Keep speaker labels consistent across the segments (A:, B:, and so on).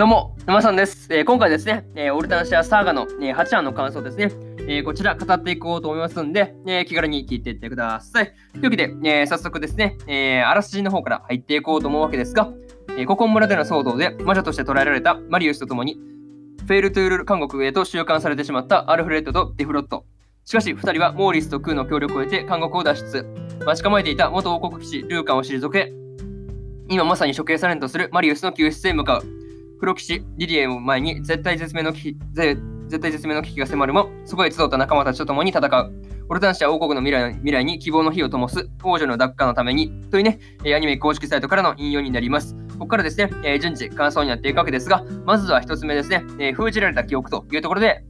A: どうも、沼さんです。えー今回ですね、えーオルタナシアサーガの、えー8話の感想ですね、えこちら語っていこうと思いますんで、え気軽に聞いていってください。というわけで、え早速ですね、えーあらすじの方から入っていこうと思うわけですが、えーココン村での騒動で魔女として捕らえられたマリウスと共に、フェールトゥール監獄へと収監されてしまったアルフレッドとデフロット。しかし、2人はモーリスとクーの協力を得て監獄を脱出。待ち構えていた元王国騎士ルーカンを退け、今まさに処刑されんとするマリウスの救出へ向かう。黒騎士リリエを前に絶対絶命の危機絶対絶命の危機が迫るも、そこへ集った仲間たちと共に戦う。オルタンシア王国の未来未来に希望の火を灯す王女の奪還のためにというね、えアニメ公式サイトからの引用になります。ここからですね、えー順次感想になっていくわけですが、まずは一つ目ですね、えー封じられた記憶というところで、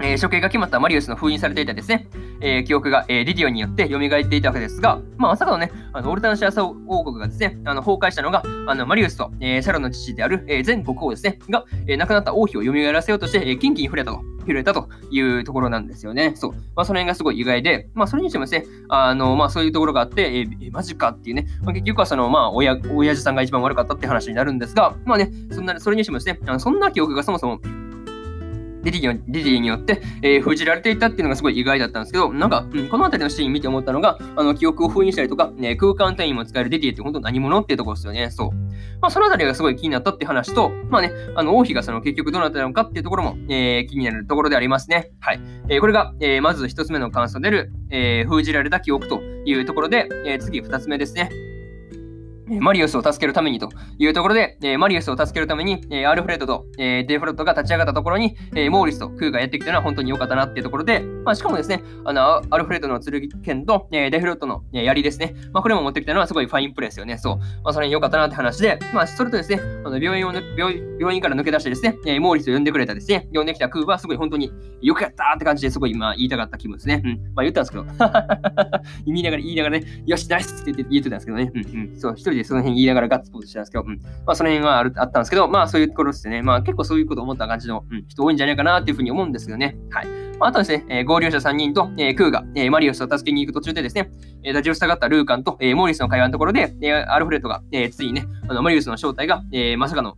A: えー処刑が決まったマリウスの封印されていたですね、えー記憶が、えーリディオによって蘇っていたわけですが、まあ、まさかのね、あのオルタナシアサ王国がですね、あの崩壊したのが、あのマリウスと、えーシャロの父である、えー前国王ですね、が、えー亡くなった王妃を蘇らせようとして、えー、キンキンに触れたと。触れたというところなんですよね。そう。まあ、その辺がすごい意外で、まあ、それにしてもですね、あの、まあ、そういうところがあって、えーえマジかっていうね、まあ、結局はその、まあ、親、親父さんが一番悪かったって話になるんですが、まあね、そんな、それにしてもですね、あのそんな記憶がそもそも、リリーにリリーによって、えー封じられていたっていうのがすごい意外だったんですけど、なんか、うんこの辺りのシーン見て思ったのが、あの記憶を封印したりとか、ね、空間単位も使えるリリーって本当何者っていうところですよね。そう。まあ、その辺りがすごい気になったって話と、まあね、あの王妃がその結局どうなったのかっていうところも、えー気になるところでありますね。はい。えーこれが、えーまず一つ目の感想である、えー封じられた記憶というところで、えー次二つ目ですね。マリウスを助けるためにというところで、えーマリウスを助けるために、えーアルフレッドと、えーデフロットが立ち上がったところに、えーモーリスとクーがやってきたのは本当に良かったなっていうところで、まあ、しかもですね、あのアルフレッドの剣剣と、えーデフロットの、え槍ですね、まあ、これも持ってきたのはすごいファインプレーですよね。そう。まあ、それに良かったなって話で、まあ、それとですね、あの病院を病病院から抜け出してですね、えーモーリスを呼んでくれたですね、呼んできたクーはすごい本当によくやったって感じですごい今言いたかった気分ですね。うん。まあ、言ったんですけど、言いながら言いながらね、よし、ナイスって言って言ってたんですけどね。うんうん。そう、一人でその辺言いながらガッツポーズしたんですけど、うん。まあ、その辺はあるあったんですけど、まあ、そういうところですね。まあ、結構そういうこと思った感じの、うん、人多いんじゃないかなっていうふうに思うんですけどね。はい。まあ、あとですね、えー合流者3人と、えークーが、えーマリウスを助けに行く途中でですね、えー立ちふさがったルーカンと、えーモーリスの会話のところで、えーアルフレッドが、えーついにね、あのマリウスの正体が、えーまさかの、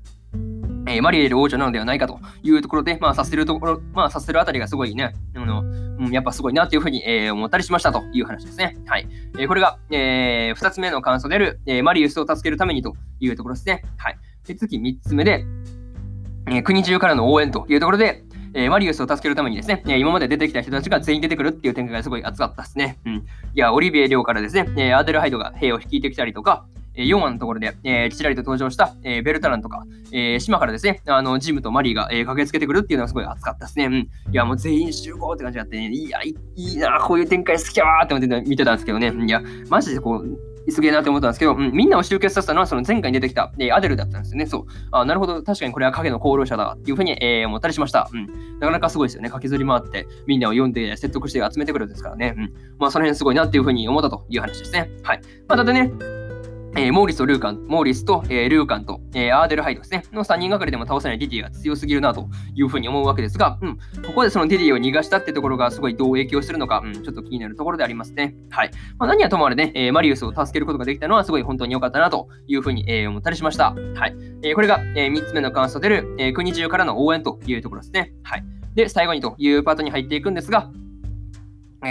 A: えーマリエル王女なのではないかというところで、まあ、させるところ、まあ、させるあたりがすごいね、あの、うん、やっぱすごいなっていうふうに、えー思ったりしましたという話ですね。はい。えーこれが、えー、2つ目の感想である、えーマリウスを助けるためにというところですね。はい。で、次3つ目で、えー国中からの応援というところで、えーマリウスを助けるためにですね、えー今まで出てきた人たちが全員出てくるっていう展開がすごい熱かったですね。うん。いや、オリビエ領からですね、えーアデルハイドが兵を率いてきたりとか、4話のところで、えーちらりと登場した、えーベルタランとか、えー島からですね、あのジムとマリーが、えー駆けつけてくるっていうのがすごい熱かったですね。うん。いや、もう全員集合って感じがあって、ね、いや、いいな、こういう展開好きやーって思って見てたんですけどね。いや、マジでこう、すげえなって思ったんですけど、うん、みんなを集結させたのはその前回に出てきた、えーアデルだったんですよね。そう。あなるほど、確かにこれは影の功労者だっていうふうに、えー思ったりしました。うん。なかなかすごいですよね。駆けずり回って、みんなを読んで説得して集めてくるんですからね。うん。まあ、その辺すごいなっていうふうに思ったという話ですね。はい。まあ、ただね、えーモーリスとルーカン、モーリスと、えールーカンと、えーアーデルハイドですね、の3人がかりでも倒せないディディが強すぎるなというふうに思うわけですが、うん、ここでそのディディを逃がしたってところがすごいどう影響するのか、うん、ちょっと気になるところでありますね。はい。まあ、何はともあれね、えーマリウスを助けることができたのはすごい本当に良かったなというふうに、えー思ったりしました。はい。えーこれが、え3つ目の感想出る、えー国中からの応援というところですね。はい。で、最後にというパートに入っていくんですが、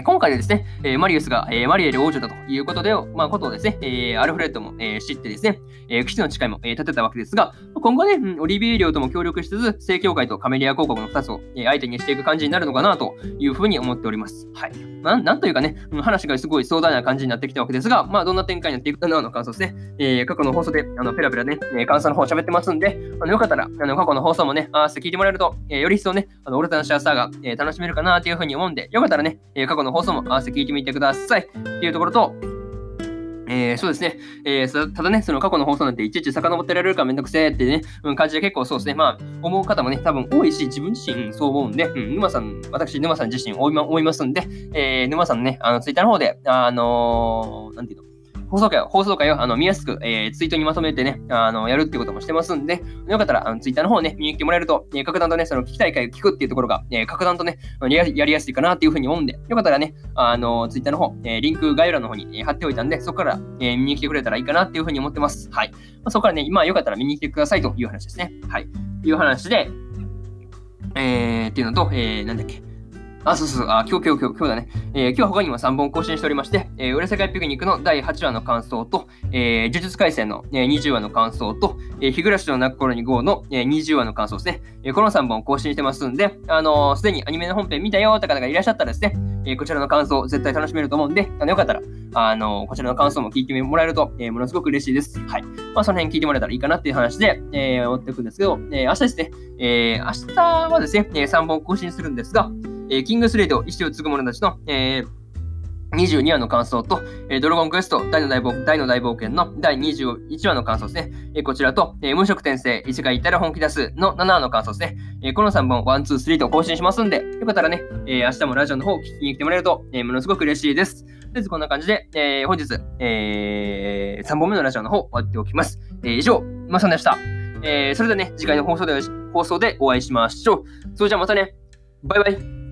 A: 今回でですね、えマリウスが、えマリエル王女だということで、まあ、ことをですね、えアルフレッドも、え知ってですね、えー、騎士の誓いも、え立てたわけですが、今後ね、オリビエ領とも協力しつつ、正教会とカメリア公国の2つを、え相手にしていく感じになるのかなというふうに思っております。はい。なんなんというかね、話がすごい壮大な感じになってきたわけですが、まあ、どんな展開になっていくかなの感想ですね。え過去の放送で、あの、ペラペラね、え感想の方喋ってますんで、あのよかったら、あの、過去の放送もね、合わせて聞いてもらえると、えより一層ね、あの、オルタナシアスターが、え楽しめるかなというふうに思うんで、よかったらね、え過去の放送も合わせて聞いてみてください。っていうところと、えーそうですね、えーただね、その過去の放送なんていちいち遡ってられるからめんどくせえってね、うん、感じで結構そうですね、まあ、思う方もね、多分多いし、自分自身、うんそう思うんで、うん、沼さん、私、沼さん自身思いま思いますんで、えー沼さんのね、あの、ツイッターの方で、あのーなんていうの、放送回を、放送回をあの見やすく、えー、ツイートにまとめてね、あの、やるってこともしてますんで、よかったら、あのツイッターの方ね、見に来てもらえると、えー、格段とね、その聞きたい回を聞くっていうところが、えー、格段とね、やりやすいかなっていうふうに思うんで、よかったらね、あの、ツイッターの方、えー、リンク概要欄の方に、え、貼っておいたんで、そこから、えー、見に来てくれたらいいかなっていうふうに思ってます。はい。まあ、そこからね、今よかったら見に来てくださいという話ですね。はい。いう話で、えー、っていうのと、えー、なんだっけ。あ、そうそう、あ、今日、今日、今日、今日だね。えー、今日は他にも3本更新しておりまして、えー、裏世界ピクニックの第8話の感想と、えー、呪術廻戦の、えー、20話の感想と、えー、日暮らしの泣く頃に GO の、えー、20話の感想ですね。えー、この3本更新してますんで、あのー、すでにアニメの本編見たよーって方がいらっしゃったらですね、えー、こちらの感想絶対楽しめると思うんで、あのよかったら、あのー、こちらの感想も聞いてもらえると、えー、ものすごく嬉しいです。はい。まあ、その辺聞いてもらえたらいいかなっていう話で、えー、思っていくんですけど、えー、明日ですね、えー、明日はですね、えー、3本更新するんですが、えー、キングスレイド、石を継ぐ者たちの、えー、22話の感想と、えー、ドラゴンクエスト大の大冒大の大冒険の第21話の感想ですね。えー、こちらと、えー、無職転生、異世界行ったら本気出すの7話の感想ですね。えー、この3本、1、2、3と更新しますんで、よかったらね、えー、明日もラジオの方を聞きに来てもらえると、えー、ものすごく嬉しいです。とりあえずこんな感じで、えー、本日、えー、3本目のラジオの方終わっておきます。えー、以上、まさんでした。えー、それではね、次回の放送で放送でお会いしましょう。それじゃあまたね。バイバイ。